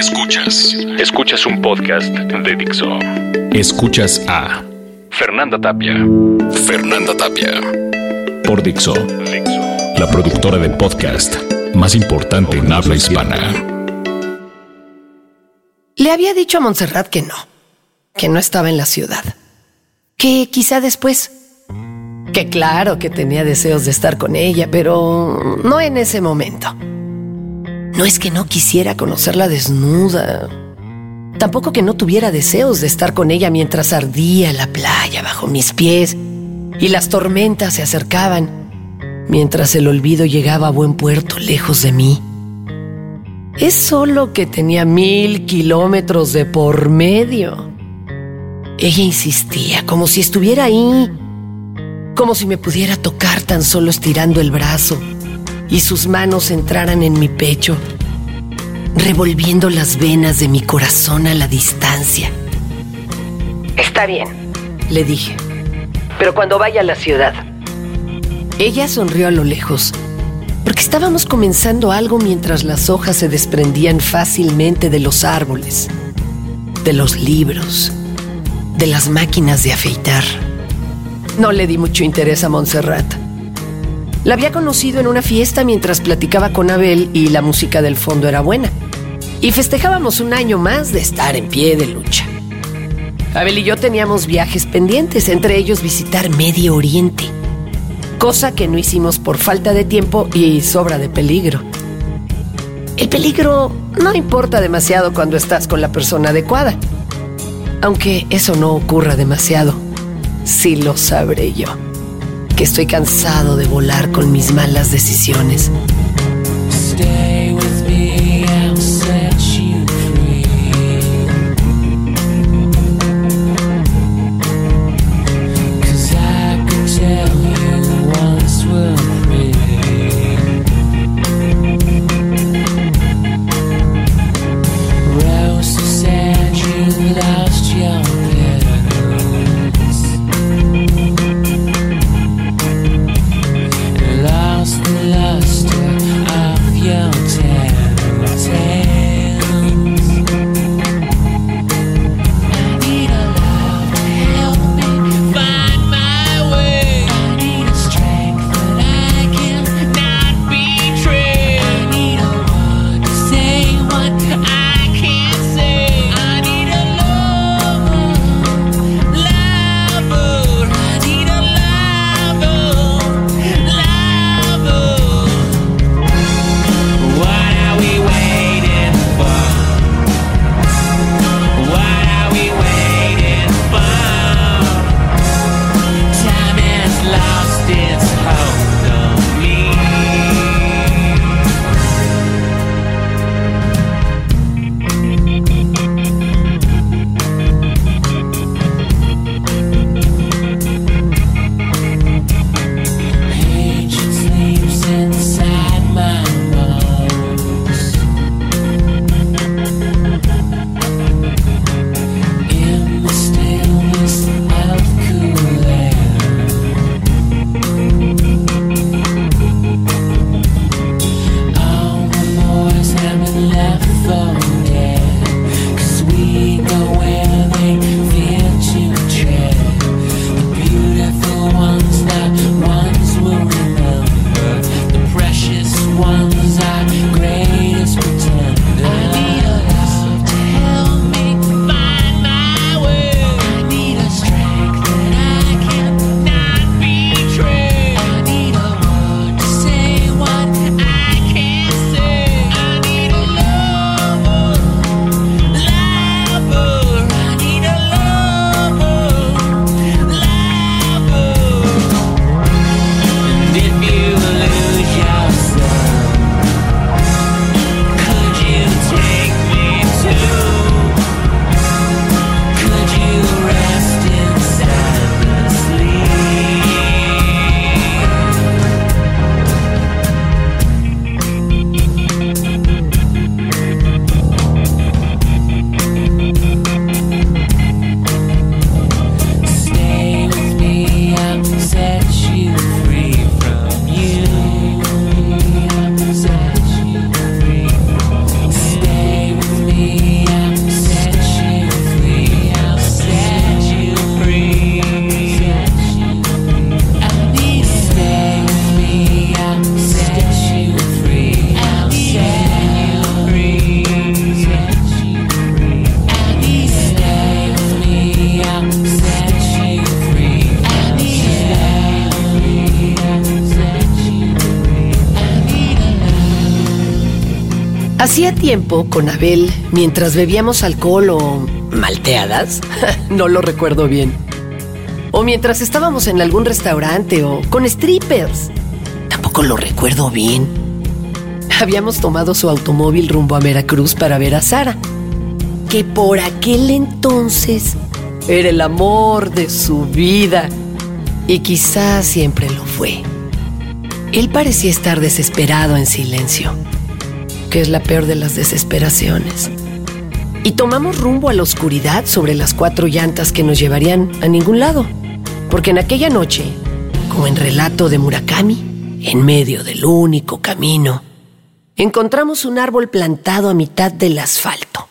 Escuchas. Escuchas un podcast de Dixo. Escuchas a Fernanda Tapia. Fernanda Tapia. Por Dixo. La productora de podcast más importante en habla hispana. Le había dicho a Montserrat que no, que no estaba en la ciudad. Que quizá después. Que claro que tenía deseos de estar con ella, pero no en ese momento. No es que no quisiera conocerla desnuda. Tampoco que no tuviera deseos de estar con ella mientras ardía la playa bajo mis pies y las tormentas se acercaban, mientras el olvido llegaba a buen puerto lejos de mí. Es solo que tenía mil kilómetros de por medio. Ella insistía, como si estuviera ahí, como si me pudiera tocar tan solo estirando el brazo y sus manos entraran en mi pecho, revolviendo las venas de mi corazón a la distancia. Está bien, le dije, pero cuando vaya a la ciudad. Ella sonrió a lo lejos, porque estábamos comenzando algo mientras las hojas se desprendían fácilmente de los árboles, de los libros, de las máquinas de afeitar. No le di mucho interés a Montserrat. La había conocido en una fiesta mientras platicaba con Abel y la música del fondo era buena. Y festejábamos un año más de estar en pie de lucha. Abel y yo teníamos viajes pendientes, entre ellos visitar Medio Oriente, cosa que no hicimos por falta de tiempo y sobra de peligro. El peligro no importa demasiado cuando estás con la persona adecuada, aunque eso no ocurra demasiado, sí lo sabré yo que estoy cansado de volar con mis malas decisiones. Tiempo con Abel, mientras bebíamos alcohol o malteadas, no lo recuerdo bien. O mientras estábamos en algún restaurante o con strippers, tampoco lo recuerdo bien. Habíamos tomado su automóvil rumbo a Veracruz para ver a Sara, que por aquel entonces era el amor de su vida y quizás siempre lo fue. Él parecía estar desesperado en silencio, que es la peor de las desesperaciones. Y tomamos rumbo a la oscuridad sobre las cuatro llantas que nos llevarían a ningún lado, porque en aquella noche, como en relato de Murakami, en medio del único camino, encontramos un árbol plantado a mitad del asfalto.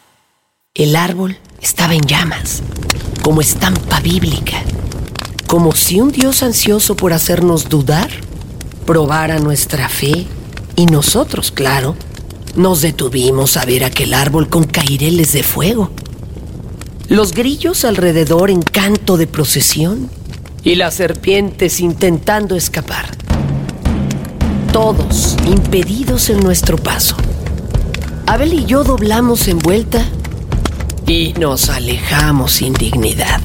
El árbol estaba en llamas, como estampa bíblica, como si un Dios ansioso por hacernos dudar probara nuestra fe y nosotros, claro, nos detuvimos a ver aquel árbol con caireles de fuego. Los grillos alrededor en canto de procesión y las serpientes intentando escapar. Todos impedidos en nuestro paso. Abel y yo doblamos en vuelta y nos alejamos sin dignidad.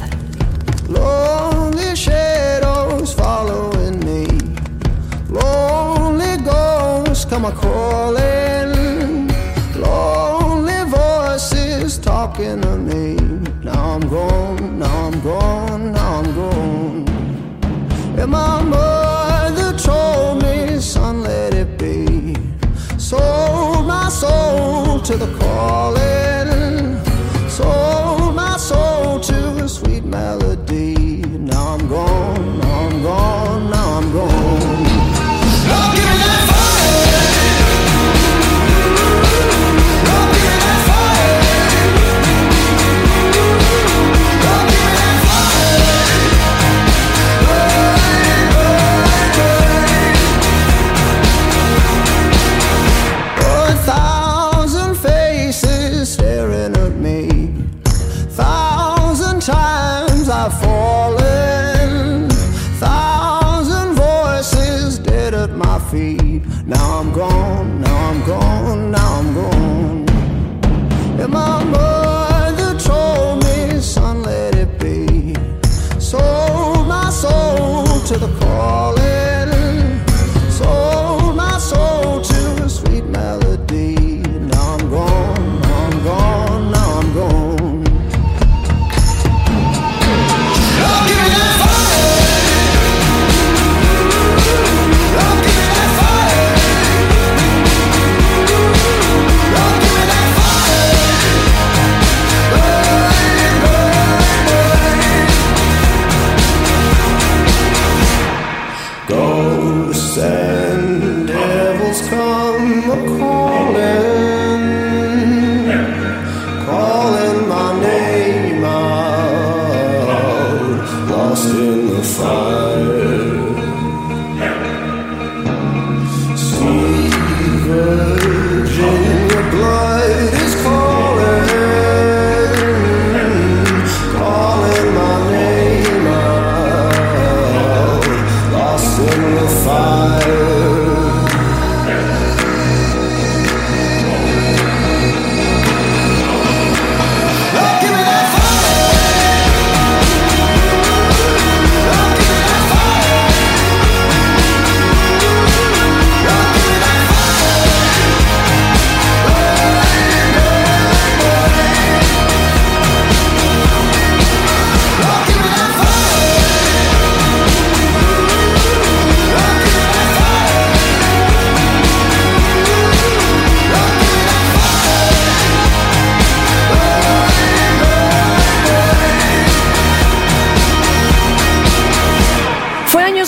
come. Talking to me. Now I'm gone, now I'm gone, now I'm gone. And my mother told me, son, let it be. Sold my soul to the calling. Sold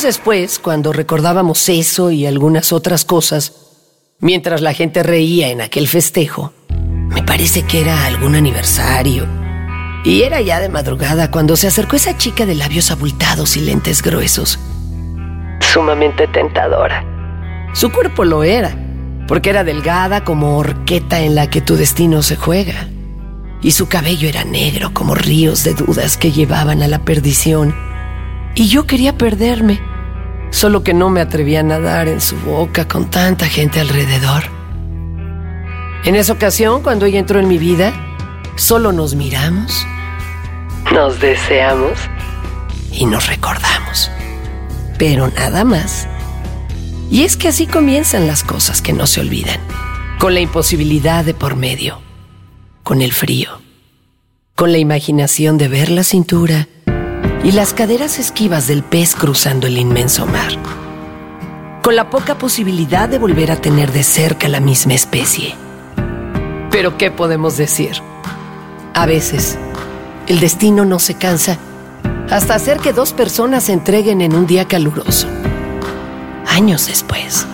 después, cuando recordábamos eso y algunas otras cosas, mientras la gente reía en aquel festejo, me parece que era algún aniversario. Y era ya de madrugada cuando se acercó esa chica de labios abultados y lentes gruesos. Sumamente tentadora. Su cuerpo lo era, porque era delgada como horqueta en la que tu destino se juega. Y su cabello era negro como ríos de dudas que llevaban a la perdición. Y yo quería perderme solo que no me atreví a nadar en su boca con tanta gente alrededor. En esa ocasión, cuando ella entró en mi vida, solo nos miramos, nos deseamos y nos recordamos. Pero nada más. Y es que así comienzan las cosas que no se olvidan, con la imposibilidad de por medio, con el frío, con la imaginación de ver la cintura y las caderas esquivas del pez cruzando el inmenso mar, con la poca posibilidad de volver a tener de cerca la misma especie. Pero ¿qué podemos decir? A veces, el destino no se cansa hasta hacer que dos personas se entreguen en un día caluroso años después.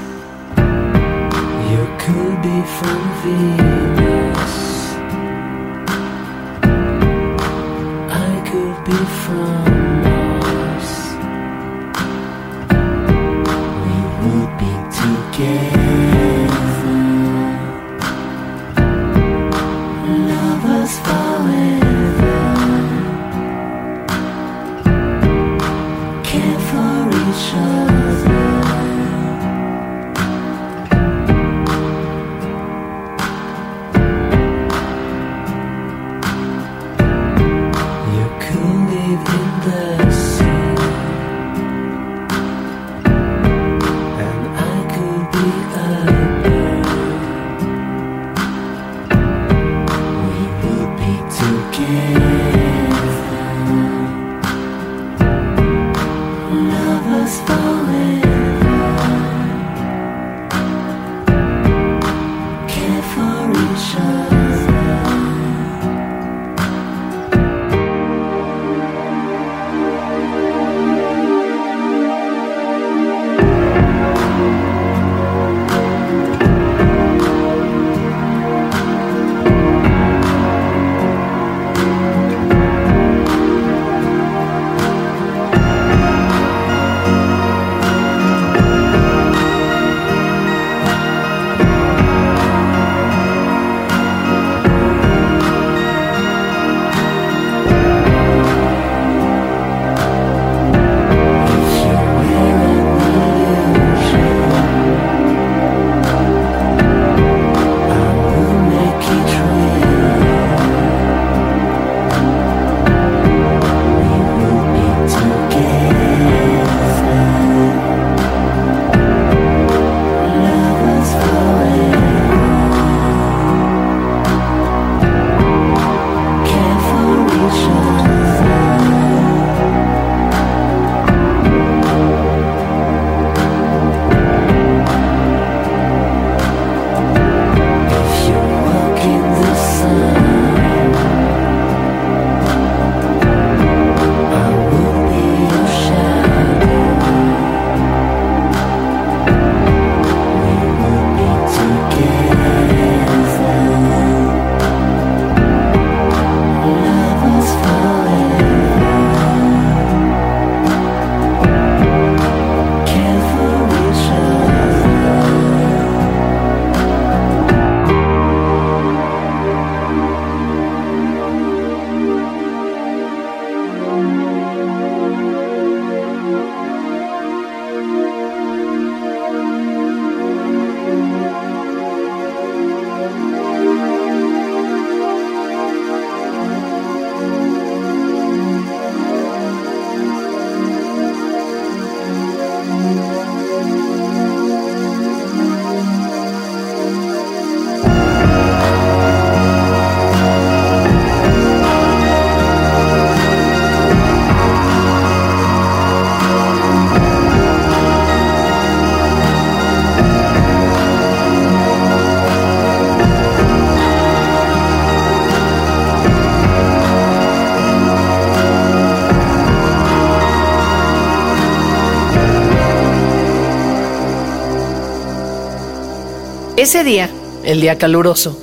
Ese día, el día caluroso,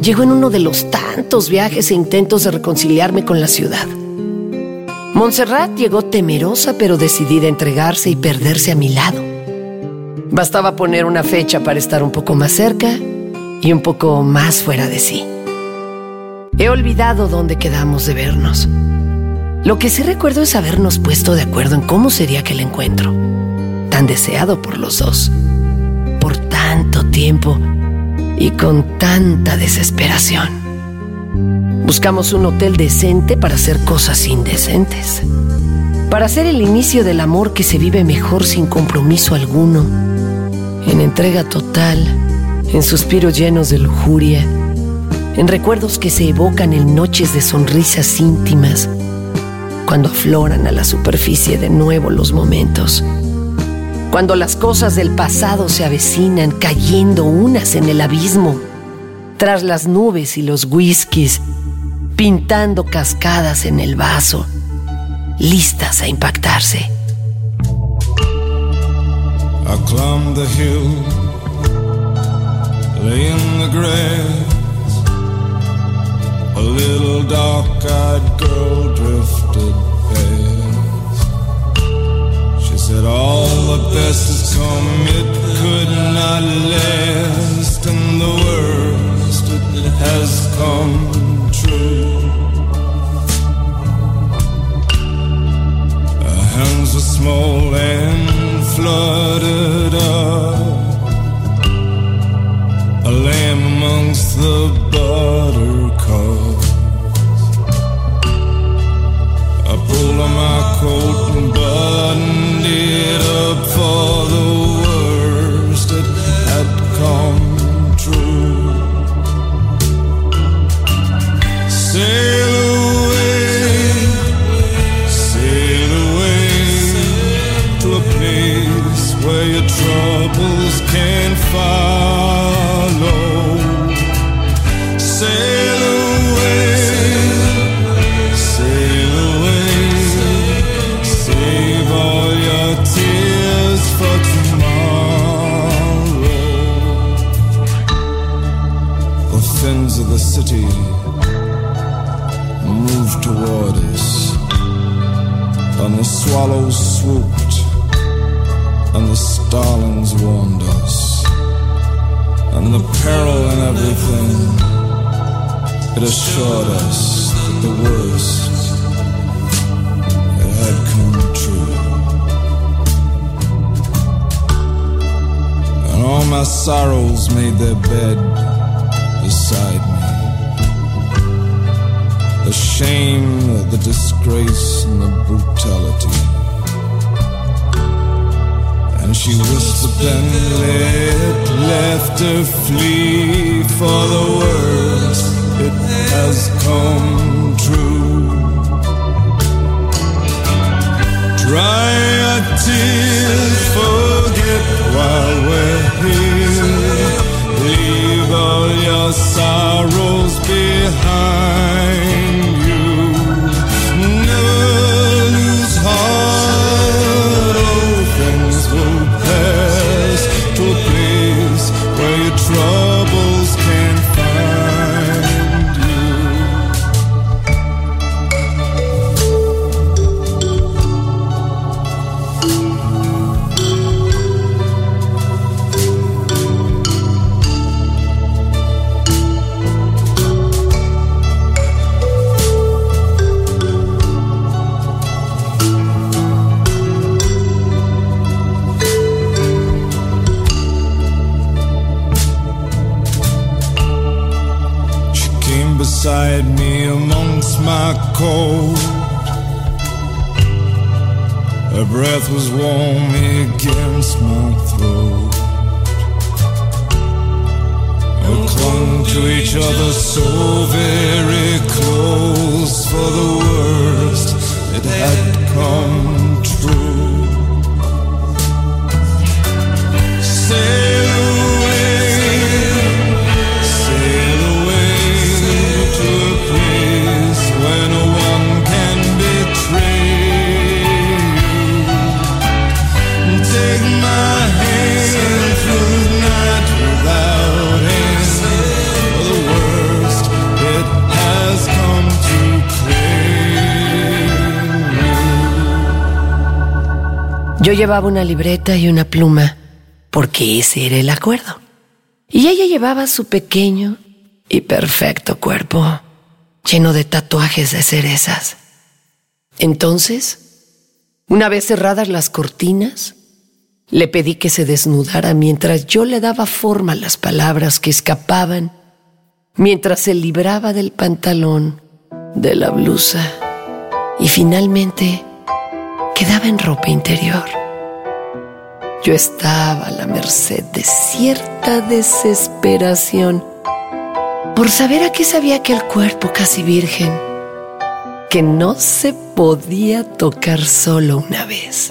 llegó en uno de los tantos viajes e intentos de reconciliarme con la ciudad. Montserrat llegó temerosa pero decidida a entregarse y perderse a mi lado. Bastaba poner una fecha para estar un poco más cerca y un poco más fuera de sí. He olvidado dónde quedamos de vernos. Lo que sí recuerdo es habernos puesto de acuerdo en cómo sería aquel encuentro, tan deseado por los dos, por tanto tiempo y con tanta desesperación. Buscamos un hotel decente para hacer cosas indecentes. Para hacer el inicio del amor que se vive mejor sin compromiso alguno, en entrega total, en suspiros llenos de lujuria, en recuerdos que se evocan en noches de sonrisas íntimas, cuando afloran a la superficie de nuevo los momentos cuando las cosas del pasado se avecinan cayendo unas en el abismo, tras las nubes y los whiskies, pintando cascadas en el vaso, listas a impactarse. I the hill, lay in the grass. A little dark-eyed girl drifted past. Said all the best has come, it could not last, and the worst it has come true. Our hands were small and fluttered up, a lamb amongst the buttercups. I pulled on my coat and buttoned look for. It assured us that the worst had come true. And all my sorrows made their bed beside me. The shame, the disgrace, and the brutality. And she whispered and let laughter flee for the worst has come true. Dry your tears, forget while we're here. Leave all your sorrows behind breath was warm against my throat. We clung to each other so very close for the worst it had come true. Sail Yo llevaba una libreta y una pluma, porque ese era el acuerdo. Y ella llevaba su pequeño y perfecto cuerpo, lleno de tatuajes de cerezas. Entonces, una vez cerradas las cortinas, Le pedí que se desnudara mientras yo le daba forma a las palabras que escapaban, mientras se libraba del pantalón, de la blusa y finalmente quedaba en ropa interior. Yo estaba a la merced de cierta desesperación por saber a qué sabía aquel cuerpo casi virgen, que no se podía tocar solo una vez.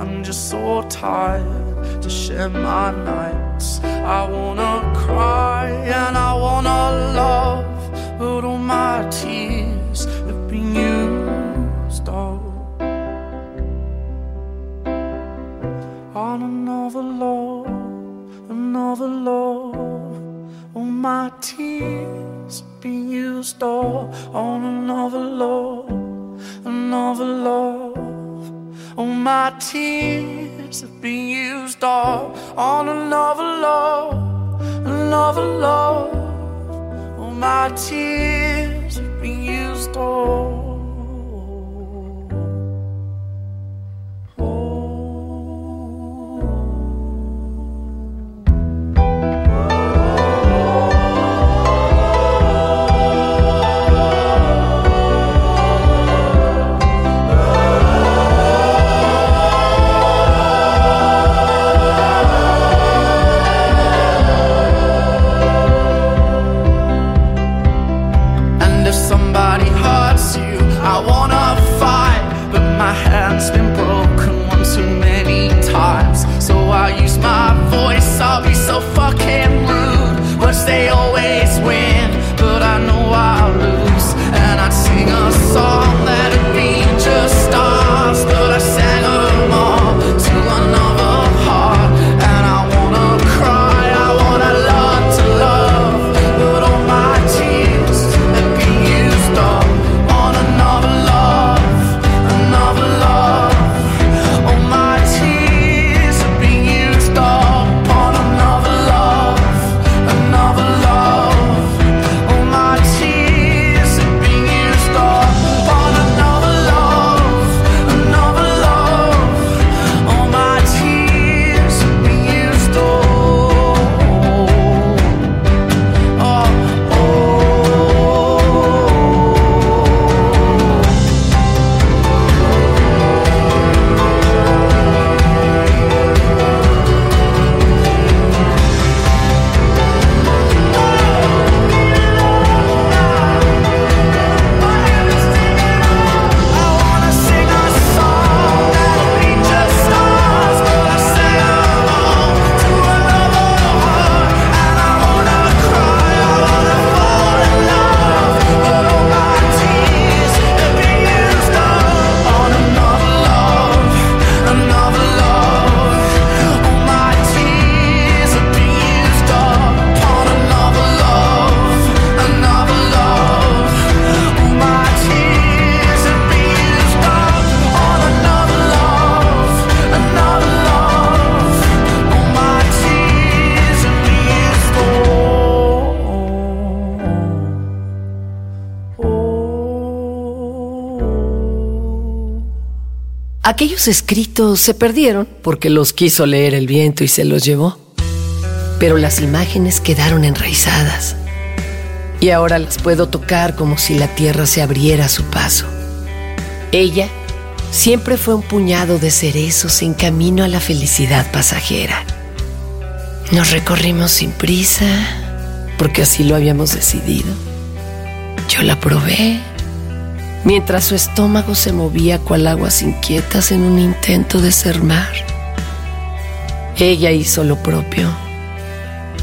I'm just so tired to share my nights. I wanna cry and I wanna love, but all my tears have been used up on another love, another love. All my tears have been used up on another love, another love. All my tears have been used all on another love, another love. All my tears have been used all. Aquellos escritos se perdieron porque los quiso leer el viento y se los llevó. Pero las imágenes quedaron enraizadas. Y ahora las puedo tocar como si la tierra se abriera a su paso. Ella siempre fue un puñado de cerezos en camino a la felicidad pasajera. Nos recorrimos sin prisa, porque así lo habíamos decidido. Yo la probé mientras su estómago se movía cual aguas inquietas en un intento de ser mar. Ella hizo lo propio.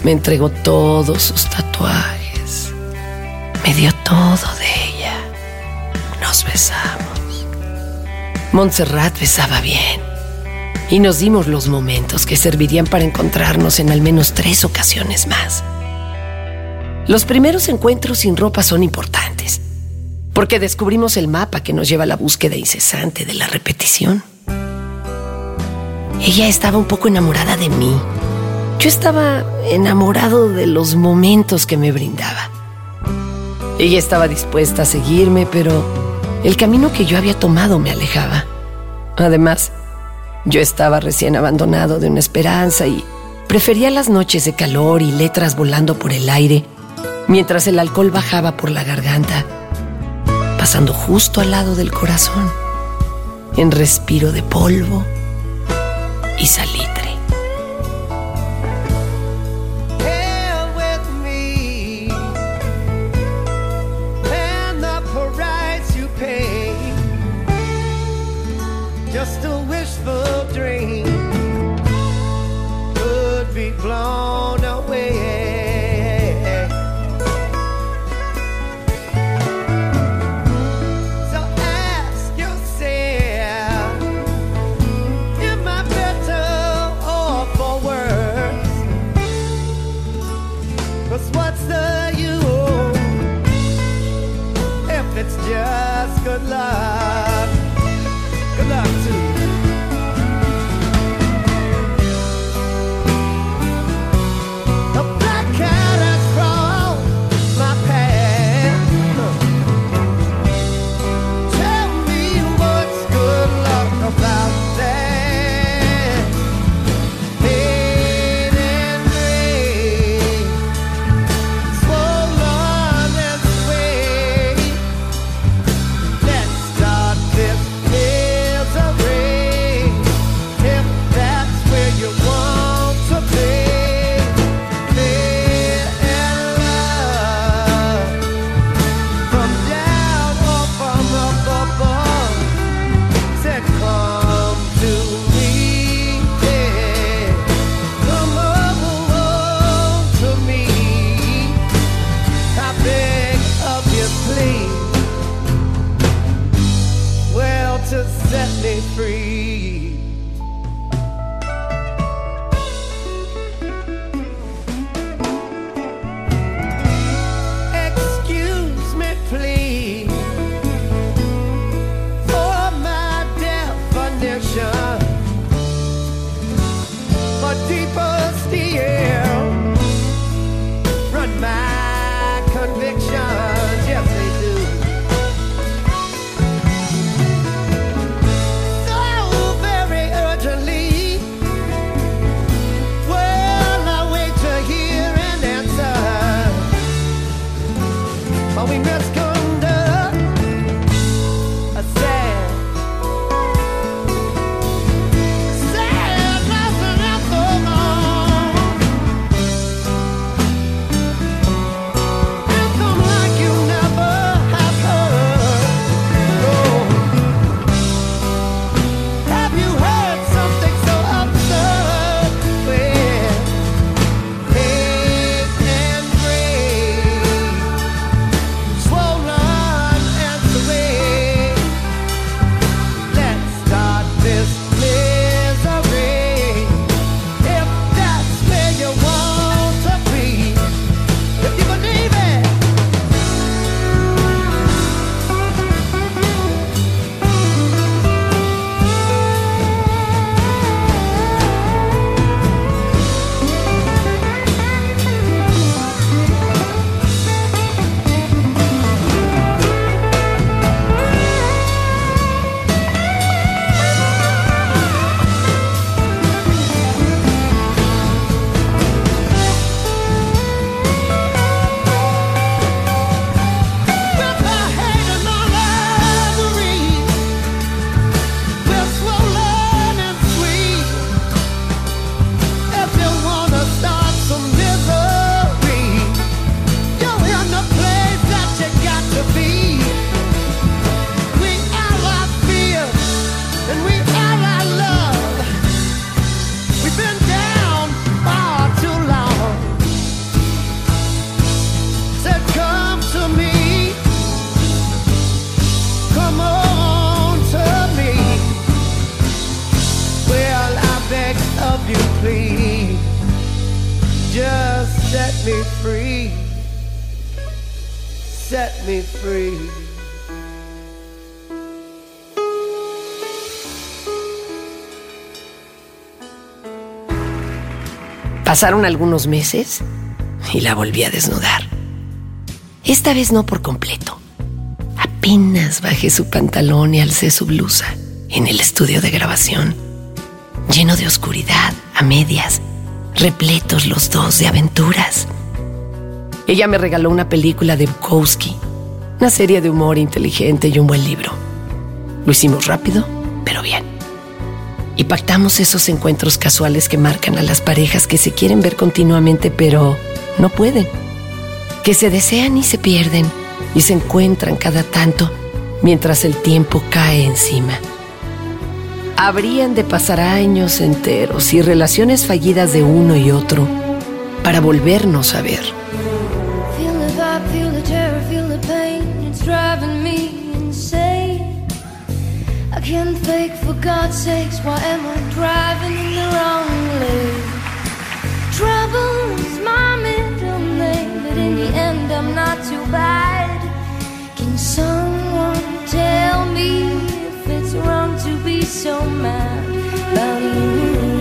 Me entregó todos sus tatuajes. Me dio todo de ella. Nos besamos. Montserrat besaba bien. Y nos dimos los momentos que servirían para encontrarnos en al menos tres ocasiones más. Los primeros encuentros sin ropa son importantes, porque descubrimos el mapa que nos lleva a la búsqueda incesante de la repetición. Ella estaba un poco enamorada de mí. Yo estaba enamorado de los momentos que me brindaba. Ella estaba dispuesta a seguirme, pero el camino que yo había tomado me alejaba. Además, yo estaba recién abandonado de una esperanza y prefería las noches de calor y letras volando por el aire mientras el alcohol bajaba por la garganta, pasando justo al lado del corazón, en respiro de polvo y salitre. be blown away. Me free. Pasaron algunos meses y la volví a desnudar. Esta vez no por completo. Apenas bajé su pantalón y alcé su blusa en el estudio de grabación, lleno de oscuridad, a medias, repletos los dos de aventuras. Ella me regaló una película de Bukowski, una serie de humor inteligente y un buen libro. Lo hicimos rápido, pero bien. Y pactamos esos encuentros casuales que marcan a las parejas que se quieren ver continuamente, pero no pueden. Que se desean y se pierden y se encuentran cada tanto mientras el tiempo cae encima. Habrían de pasar años enteros y relaciones fallidas de uno y otro para volvernos a ver. I can't fake for God's sakes. Why am I driving in the wrong lane? Trouble is my middle name, but in the end, I'm not too bad. Can someone tell me if it's wrong to be so mad about you?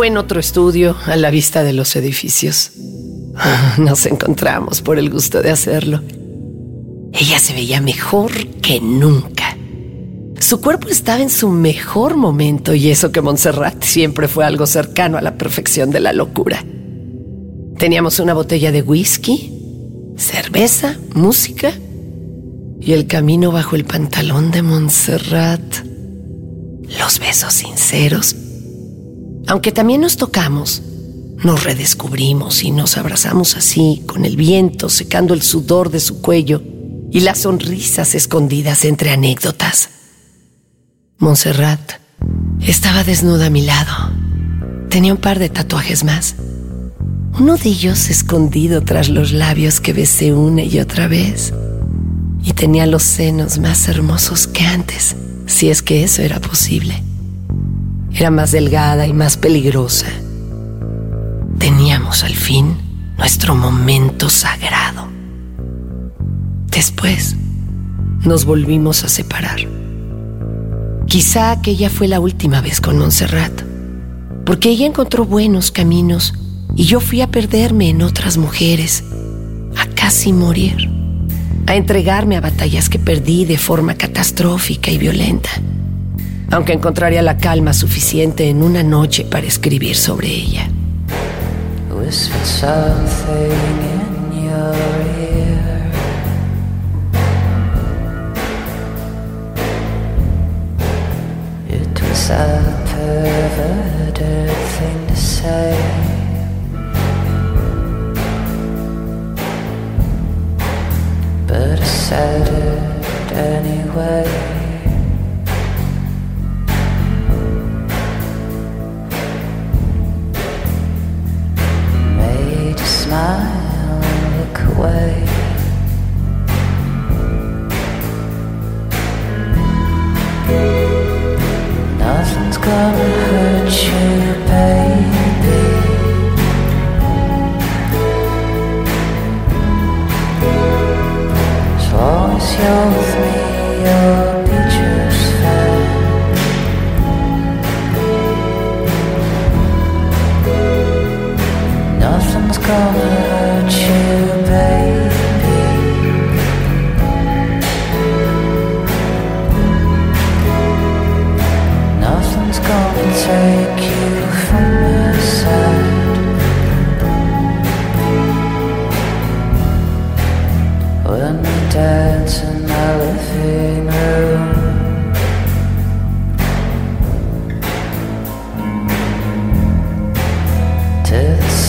Fue en otro estudio, a la vista de los edificios. Nos encontramos por el gusto de hacerlo. Ella se veía mejor que nunca. Su cuerpo estaba en su mejor momento y eso que Montserrat siempre fue algo cercano a la perfección de la locura. Teníamos una botella de whisky, cerveza, música y el camino bajo el pantalón de Montserrat. Los besos sinceros aunque también nos tocamos, nos redescubrimos y nos abrazamos así, con el viento secando el sudor de su cuello y las sonrisas escondidas entre anécdotas. Montserrat estaba desnuda a mi lado. Tenía un par de tatuajes más. Uno de ellos escondido tras los labios que besé una y otra vez. Y tenía los senos más hermosos que antes, si es que eso era posible. Era más delgada y más peligrosa. Teníamos al fin nuestro momento sagrado. Después nos volvimos a separar. Quizá aquella fue la última vez con Montserrat, porque ella encontró buenos caminos y yo fui a perderme en otras mujeres, a casi morir, a entregarme a batallas que perdí de forma catastrófica y violenta, aunque encontraría la calma suficiente en una noche para escribir sobre ella.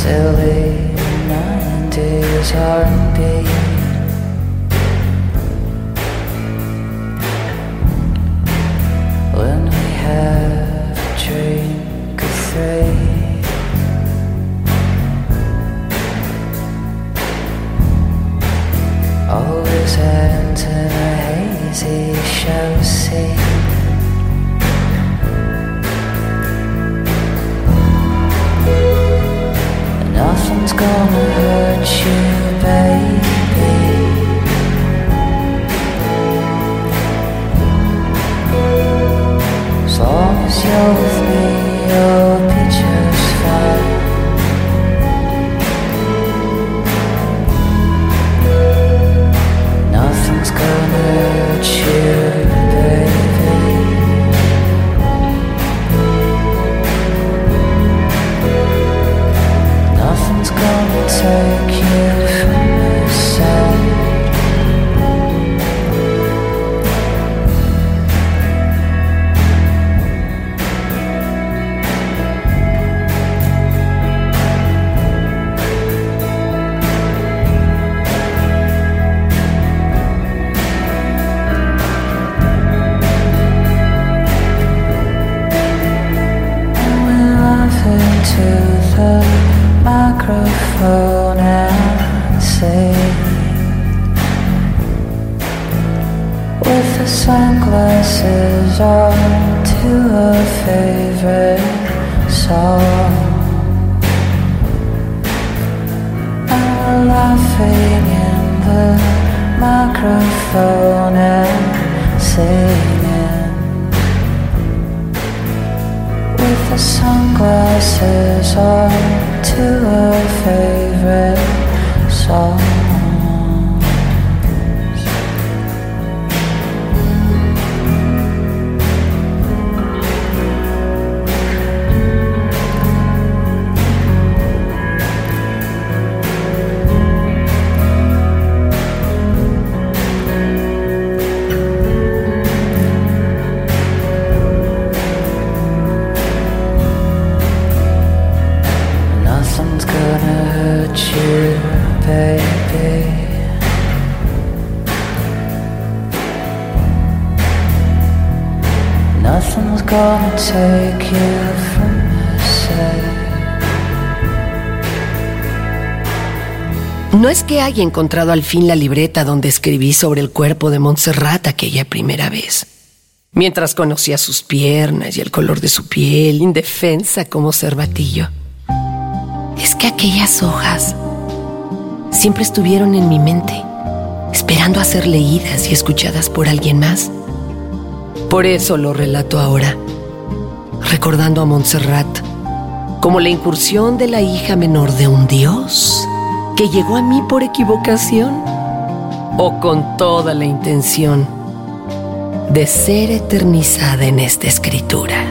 Silly 90s R&B No es que haya encontrado al fin la libreta donde escribí sobre el cuerpo de Montserrat aquella primera vez. Mientras conocía sus piernas y el color de su piel, indefensa como cervatillo. Es que aquellas hojas siempre estuvieron en mi mente, esperando a ser leídas y escuchadas por alguien más. Por eso lo relato ahora, recordando a Montserrat como la incursión de la hija menor de un dios que llegó a mí por equivocación o con toda la intención de ser eternizada en esta escritura.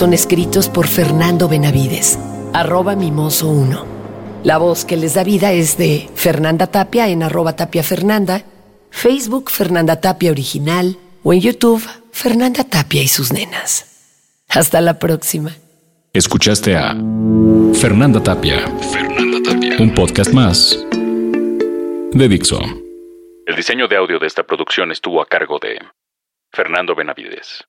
Son escritos por Fernando Benavides, arroba mimoso1. La voz que les da vida es de Fernanda Tapia en arroba Tapia Fernanda, Facebook Fernanda Tapia Original o en YouTube Fernanda Tapia y sus nenas. Hasta la próxima. Escuchaste a Fernanda Tapia. Fernanda Tapia. Un podcast más de Dixo. El diseño de audio de esta producción estuvo a cargo de Fernando Benavides.